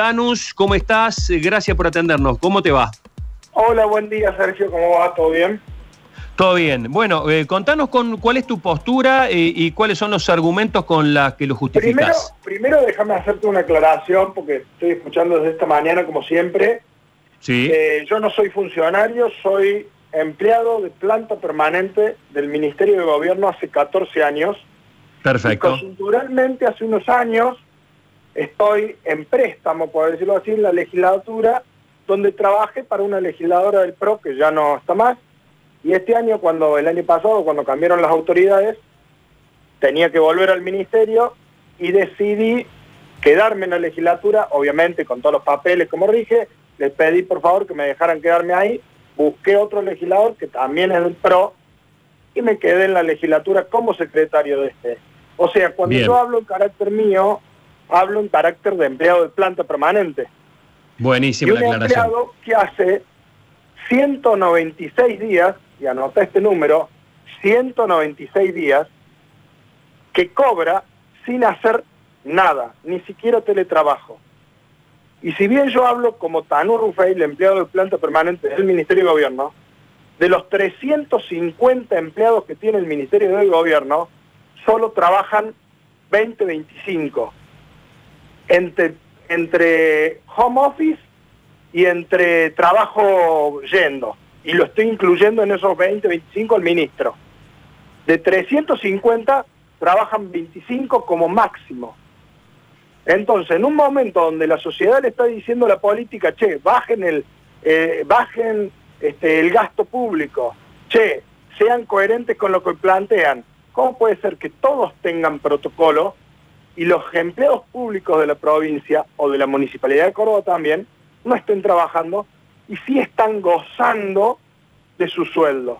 Tanus, ¿cómo estás? Gracias por atendernos. ¿Cómo te va? Hola, buen día, Sergio. ¿Cómo va? ¿Todo bien? Todo bien. Bueno, eh, contanos con cuál es tu postura eh, y cuáles son los argumentos con los que lo justificas. Primero, primero déjame hacerte una aclaración, porque estoy escuchando desde esta mañana, como siempre. Sí. Eh, yo no soy funcionario, soy empleado de planta permanente del Ministerio de Gobierno hace 14 años. Perfecto. Y hace unos años, estoy en préstamo, por decirlo así, en la legislatura, donde trabajé para una legisladora del PRO, que ya no está más, y este año, cuando el año pasado, cuando cambiaron las autoridades, tenía que volver al ministerio y decidí quedarme en la legislatura, obviamente con todos los papeles como rige, les pedí por favor que me dejaran quedarme ahí, busqué otro legislador que también es del PRO y me quedé en la legislatura como secretario de este. O sea, cuando yo hablo en carácter mío, hablo en carácter de empleado de planta permanente. Buenísimo y un empleado que hace 196 días, y anota este número, 196 días, que cobra sin hacer nada, ni siquiera teletrabajo. Y si bien yo hablo como Tanu Rufeil, empleado de planta permanente del Ministerio de Gobierno, de los 350 empleados que tiene el Ministerio del Gobierno, solo trabajan 20, 25. Entre, entre home office y entre trabajo yendo. Y lo estoy incluyendo en esos 20, 25 al ministro. De 350 trabajan 25 como máximo. Entonces, en un momento donde la sociedad le está diciendo a la política, che, bajen el, eh, bajen este, el gasto público, che, sean coherentes con lo que plantean, ¿cómo puede ser que todos tengan protocolo y los empleados públicos de la provincia o de la Municipalidad de Córdoba también no estén trabajando y sí están gozando de su sueldo?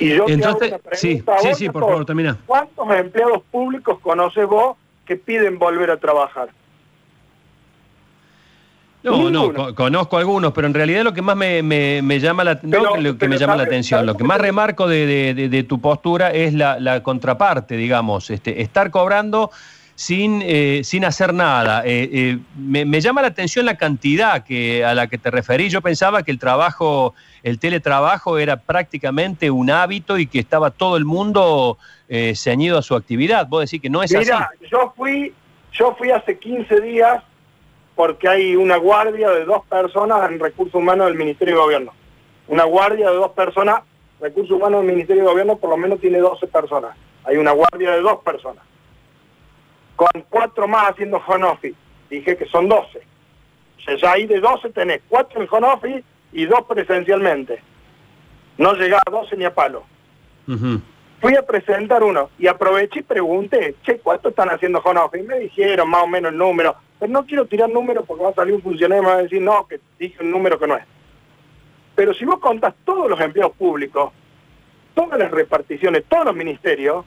Y yo Entonces, sí, sí, sí, por favor, termina. ¿Cuántos empleados públicos conoces vos que piden volver a trabajar? No, no, conozco algunos, pero en realidad lo que más me, llama la, lo que me llama la atención, lo que más remarco de, tu postura es la, contraparte, digamos, este, estar cobrando sin, eh, sin hacer nada. Eh, eh, me, llama la atención la cantidad que, a la que te referí. Yo pensaba que el trabajo, el teletrabajo era prácticamente un hábito y que estaba todo el mundo ceñido a su actividad. Vos decís que no es Mira, yo fui, yo fui hace 15 días porque hay una guardia de dos personas en recursos humanos del Ministerio de Gobierno. Una guardia de dos personas, recursos humanos del Ministerio de Gobierno por lo menos tiene 12 personas. Hay una guardia de dos personas. Con cuatro más haciendo home office. Dije que son 12. O sea, ya ahí de 12 tenés cuatro en home office y dos presencialmente. No llegaba a 12 ni a palo. Fui a presentar uno y aproveché y pregunté, che, ¿cuánto están haciendo home office? Y me dijeron más o menos el número pero no quiero tirar números porque va a salir un funcionario y me va a decir, no, que dije un número que no es. Pero si vos contás todos los empleados públicos, todas las reparticiones, todos los ministerios,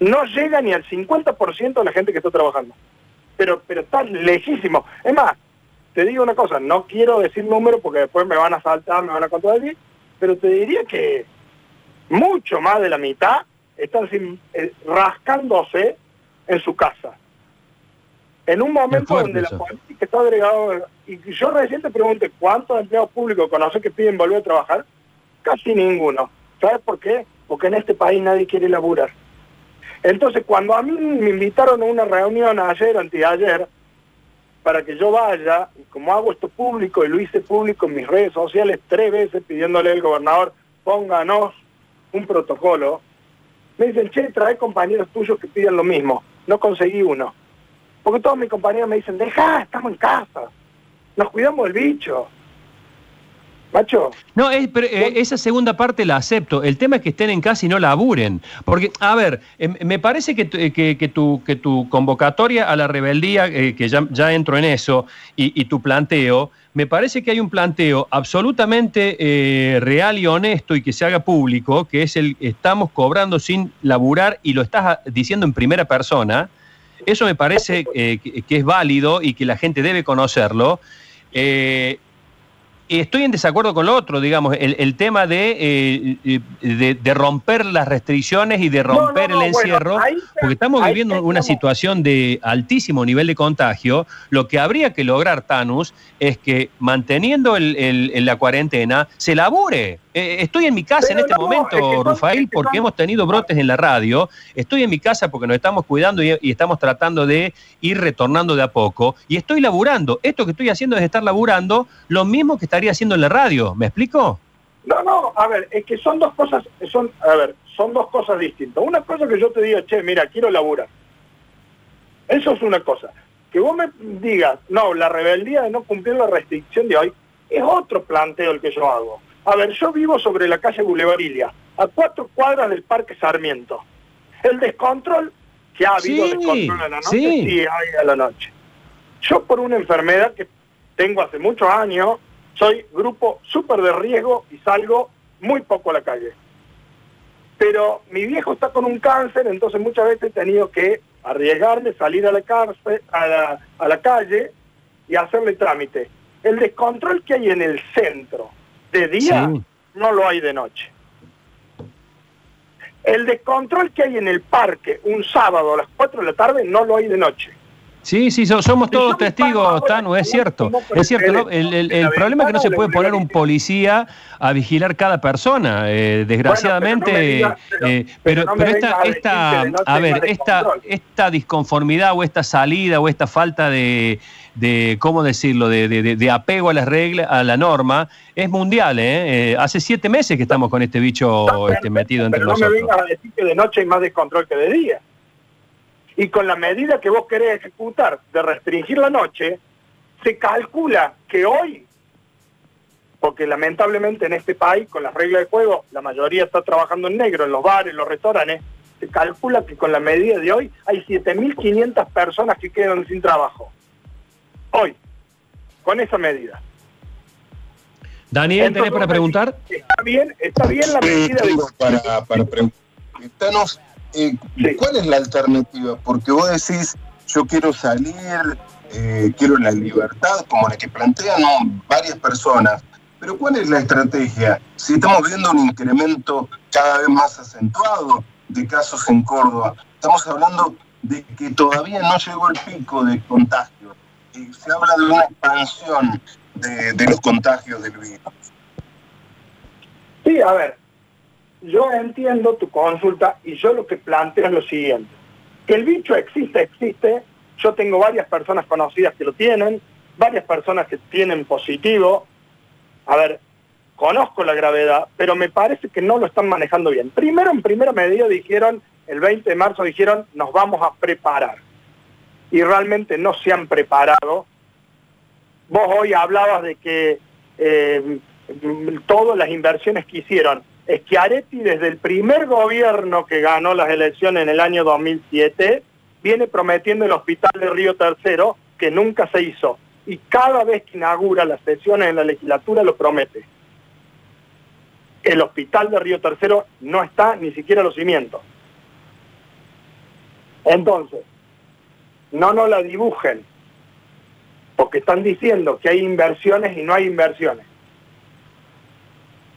no llega ni al 50% de la gente que está trabajando. Pero, pero está lejísimo. Es más, te digo una cosa, no quiero decir números porque después me van a saltar, me van a contradecir, pero te diría que mucho más de la mitad están eh, rascándose en su casa. En un momento donde la política está agregado, y yo recién te pregunté, ¿cuántos empleados públicos conoces que piden volver a trabajar? Casi ninguno. ¿Sabes por qué? Porque en este país nadie quiere laburar. Entonces, cuando a mí me invitaron a una reunión ayer, anteayer, para que yo vaya, y como hago esto público, y lo hice público en mis redes sociales tres veces pidiéndole al gobernador, pónganos un protocolo, me dicen, che, trae compañeros tuyos que piden lo mismo. No conseguí uno. Porque todos mis compañeros me dicen, deja, estamos en casa, nos cuidamos del bicho. Macho. No, pero, eh, esa segunda parte la acepto. El tema es que estén en casa y no laburen. Porque, a ver, em, me parece que, que, que, tu, que tu convocatoria a la rebeldía, eh, que ya, ya, entro en eso, y, tu planteo, me parece que hay un planteo absolutamente eh, real y honesto y que se haga público, que es el estamos cobrando sin laburar y lo estás diciendo en primera persona eso me parece eh, que, es válido y que la gente debe conocerlo. Eh, estoy en desacuerdo con lo otro, digamos, el, tema de, eh, de, romper las restricciones y de romper el encierro, porque estamos viviendo una situación de altísimo nivel de contagio. Lo que habría que lograr, Tanus, es que manteniendo el, la cuarentena se labure. Eh, estoy en mi casa en este momento, Rafael, porque hemos tenido brotes en la radio. Estoy en mi casa porque nos estamos cuidando y, y estamos tratando de ir retornando de a poco. Y estoy laburando. Esto que estoy haciendo es estar laburando lo mismo que estaría haciendo en la radio. ¿Me explico? No, no, a ver, es que son dos cosas, son, a ver, son dos cosas distintas. Una cosa que yo te diga, che, mira, quiero laburar. Eso es una cosa. Que vos me digas, no, la rebeldía de no cumplir la restricción de hoy, es otro planteo el que yo hago. A ver, yo vivo sobre la calle Boulevardilia, a cuatro cuadras del Parque Sarmiento. El descontrol, que ha habido descontrol en la noche, sí. hay a la noche. Yo por una enfermedad que tengo hace muchos años, soy grupo súper de riesgo y salgo muy poco a la calle. Pero mi viejo está con un cáncer, entonces muchas veces he tenido que arriesgarme, salir a la, cárcel, a la, a la calle y hacerle trámite. El descontrol que hay en el centro de día no lo hay de noche. El descontrol que hay en el parque un sábado a las 4 de la tarde no lo hay de noche. Sí, sí, somos todos testigos, Tanu, es cierto. Es cierto, el, problema es que no se puede poner un policía a vigilar cada persona, eh, desgraciadamente. pero, esta, esta a ver, esta, esta disconformidad o esta salida o esta falta de, de ¿cómo decirlo?, de, de, apego a las reglas, a la norma, es mundial, ¿eh? ¿eh? Hace siete meses que estamos con este bicho este, metido entre nosotros. No me vengas a decir que de noche hay más descontrol que de día. Y con la medida que vos querés ejecutar de restringir la noche, se calcula que hoy, porque lamentablemente en este país, con las reglas de juego, la mayoría está trabajando en negro, en los bares, en los restaurantes, se calcula que con la medida de hoy hay 7.500 personas que quedan sin trabajo. Hoy, con esa medida. Daniel, ¿tenés para preguntar? Está bien, está bien la medida de... Para, para preguntarnos eh, ¿cuál es la alternativa? Porque vos decís, yo quiero salir, eh, quiero la libertad, como la que plantean varias personas, pero ¿cuál es la estrategia? Si estamos viendo un incremento cada vez más acentuado de casos en Córdoba, estamos hablando de que todavía no llegó el pico de contagios. y se habla de una expansión de, de los contagios del virus. Sí, a ver, yo entiendo tu consulta y yo lo que planteo es lo siguiente. Que el bicho existe, existe. Yo tengo varias personas conocidas que lo tienen, varias personas que tienen positivo. A ver, conozco la gravedad, pero me parece que no lo están manejando bien. Primero, en primera medida dijeron, el 20 de marzo dijeron, nos vamos a preparar. Y realmente no se han preparado. Vos hoy hablabas de que eh, todas las inversiones que hicieron Schiaretti desde el primer gobierno que ganó las elecciones en el año 2007 viene prometiendo el hospital de Río Tercero que nunca se hizo y cada vez que inaugura las sesiones en la legislatura lo promete. El hospital de Río Tercero no está ni siquiera los cimientos. Entonces, no nos la dibujen, porque están diciendo que hay inversiones y no hay inversiones.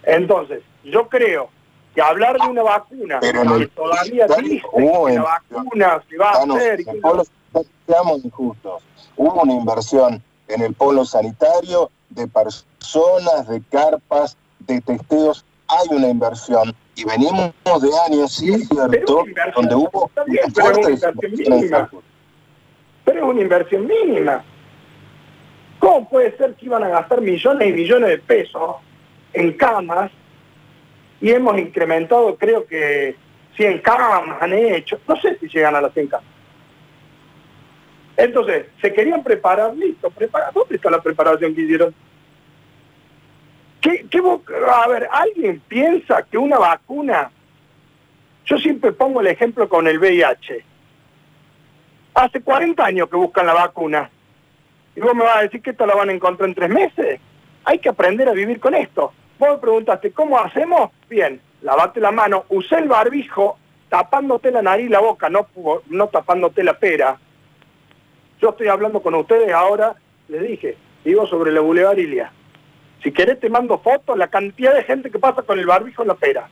Entonces, yo creo que hablar de una vacuna que todavía dice que la vacuna se va a hacer... seamos injustos. Hubo una inversión en el polo sanitario de personas, de carpas, de testeos. Hay una inversión y venimos de años, sí es cierto, donde hubo bien, pero, es una inversión mínima. pero es una inversión mínima. ¿Cómo puede ser que iban a gastar millones y millones de pesos en camas y hemos incrementado, creo que 100 camas han hecho, no sé si llegan a las 100 camas. Entonces, se querían preparar, listo, prepara, ¿dónde está la preparación que hicieron? ¿Qué, a ver, ¿alguien piensa que una vacuna, yo siempre pongo el ejemplo con el VIH, hace 40 años que buscan la vacuna, y vos me vas a decir que esto la van a encontrar en tres meses, hay que aprender a vivir con esto. Vos preguntaste, ¿cómo hacemos? Bien, lavate la mano, usé el barbijo tapándote la nariz y la boca, no, no tapándote la pera. Yo estoy hablando con ustedes ahora, les dije, vivo sobre la Boulevard Ilia. Si querés te mando fotos, la cantidad de gente que pasa con el barbijo en la pera.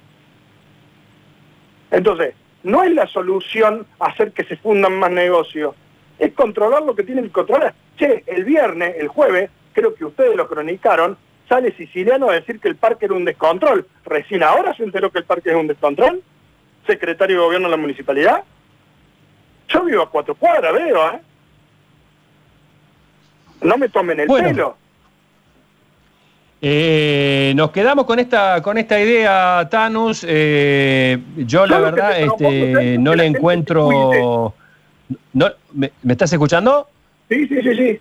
Entonces, no es la solución hacer que se fundan más negocios, es controlar lo que tienen que controlar. Che, el viernes, el jueves, creo que ustedes lo cronicaron, sale siciliano a decir que el parque era un descontrol. Recién ahora se enteró que el parque es un descontrol. Secretario de Gobierno de la Municipalidad. Yo vivo a cuatro cuadras, veo, ¿eh? No me tomen el pelo. Eh, nos quedamos con esta con esta idea, Tanus. Eh, yo, la verdad este, no le encuentro... No, ¿me, estás escuchando? Sí, sí, sí, sí.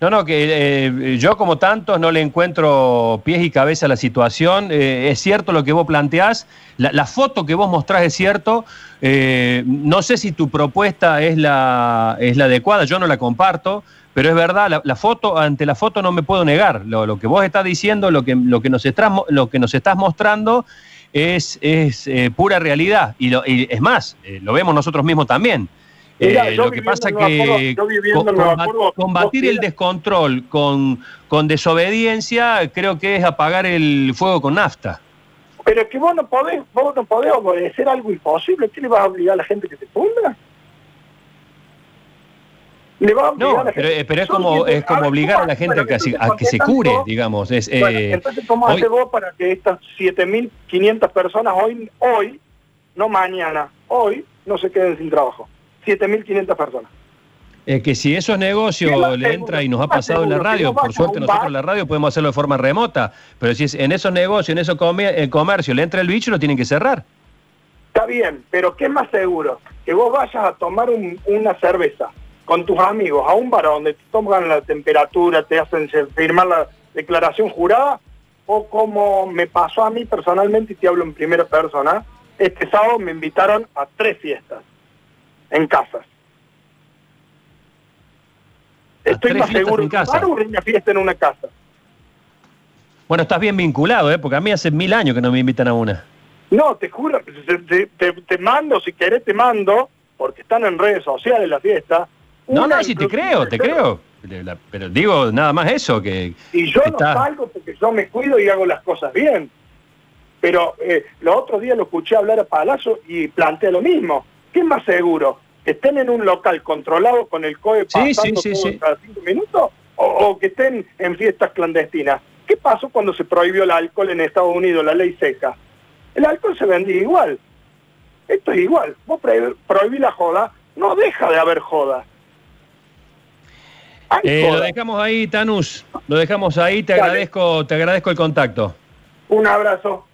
No, no, que eh, yo como tantos no le encuentro pies y cabeza a la situación. es cierto lo que vos planteás. La, foto que vos mostrás es cierto. no sé si tu propuesta es la, es la adecuada, yo no la comparto. Pero es verdad, la, foto, ante la foto no me puedo negar. Lo, que vos estás diciendo, lo que, lo que, nos, estás, lo que nos estás mostrando es, es eh, pura realidad. Y, es más, eh, lo vemos nosotros mismos también. Eh, lo que pasa que combatir el descontrol con, con desobediencia creo que es apagar el fuego con nafta. Pero es que vos no podés, vos no podés obedecer algo imposible. ¿Qué le vas a obligar a la gente que se funda? no, pero, eh, pero, es como, es como obligar a la gente a que, a que se cure, digamos. Es, eh, entonces, ¿cómo hace vos para que estas 7.500 personas hoy, hoy, no mañana, hoy, no se queden sin trabajo? 7.500 personas. Es que si esos negocios le entra y nos ha pasado en la radio, por suerte nosotros en la radio podemos hacerlo de forma remota, pero si es en esos negocios, en esos comercio le entra el bicho, lo tienen que cerrar. Está bien, pero ¿qué es más seguro? Que vos vayas a tomar una cerveza con tus amigos a un bar donde te toman la temperatura, te hacen firmar la declaración jurada, o como me pasó a mí personalmente, y te hablo en primera persona, este sábado me invitaron a tres fiestas en casas. Estoy más seguro de una fiesta en una casa. Bueno, estás bien vinculado, ¿eh? porque a mí hace mil años que no me invitan a una. No, te juro, te, te mando, si querés te mando, porque están en redes sociales la fiesta, no, no, sí te creo, te creo. Pero digo nada más eso que... Y yo no salgo porque yo me cuido y hago las cosas bien. Pero eh, los otros días lo escuché hablar a Palazzo y plantea lo mismo. ¿Qué es más seguro? ¿Que estén en un local controlado con el COE pasando cada cinco minutos? O, que estén en fiestas clandestinas? ¿Qué pasó cuando se prohibió el alcohol en Estados Unidos, la ley seca? El alcohol se vendía igual. Esto es igual. Vos prohibís la joda, no deja de haber joda. Eh, lo dejamos ahí, Tanus. Lo dejamos ahí. Te agradezco, te agradezco el contacto. Un abrazo.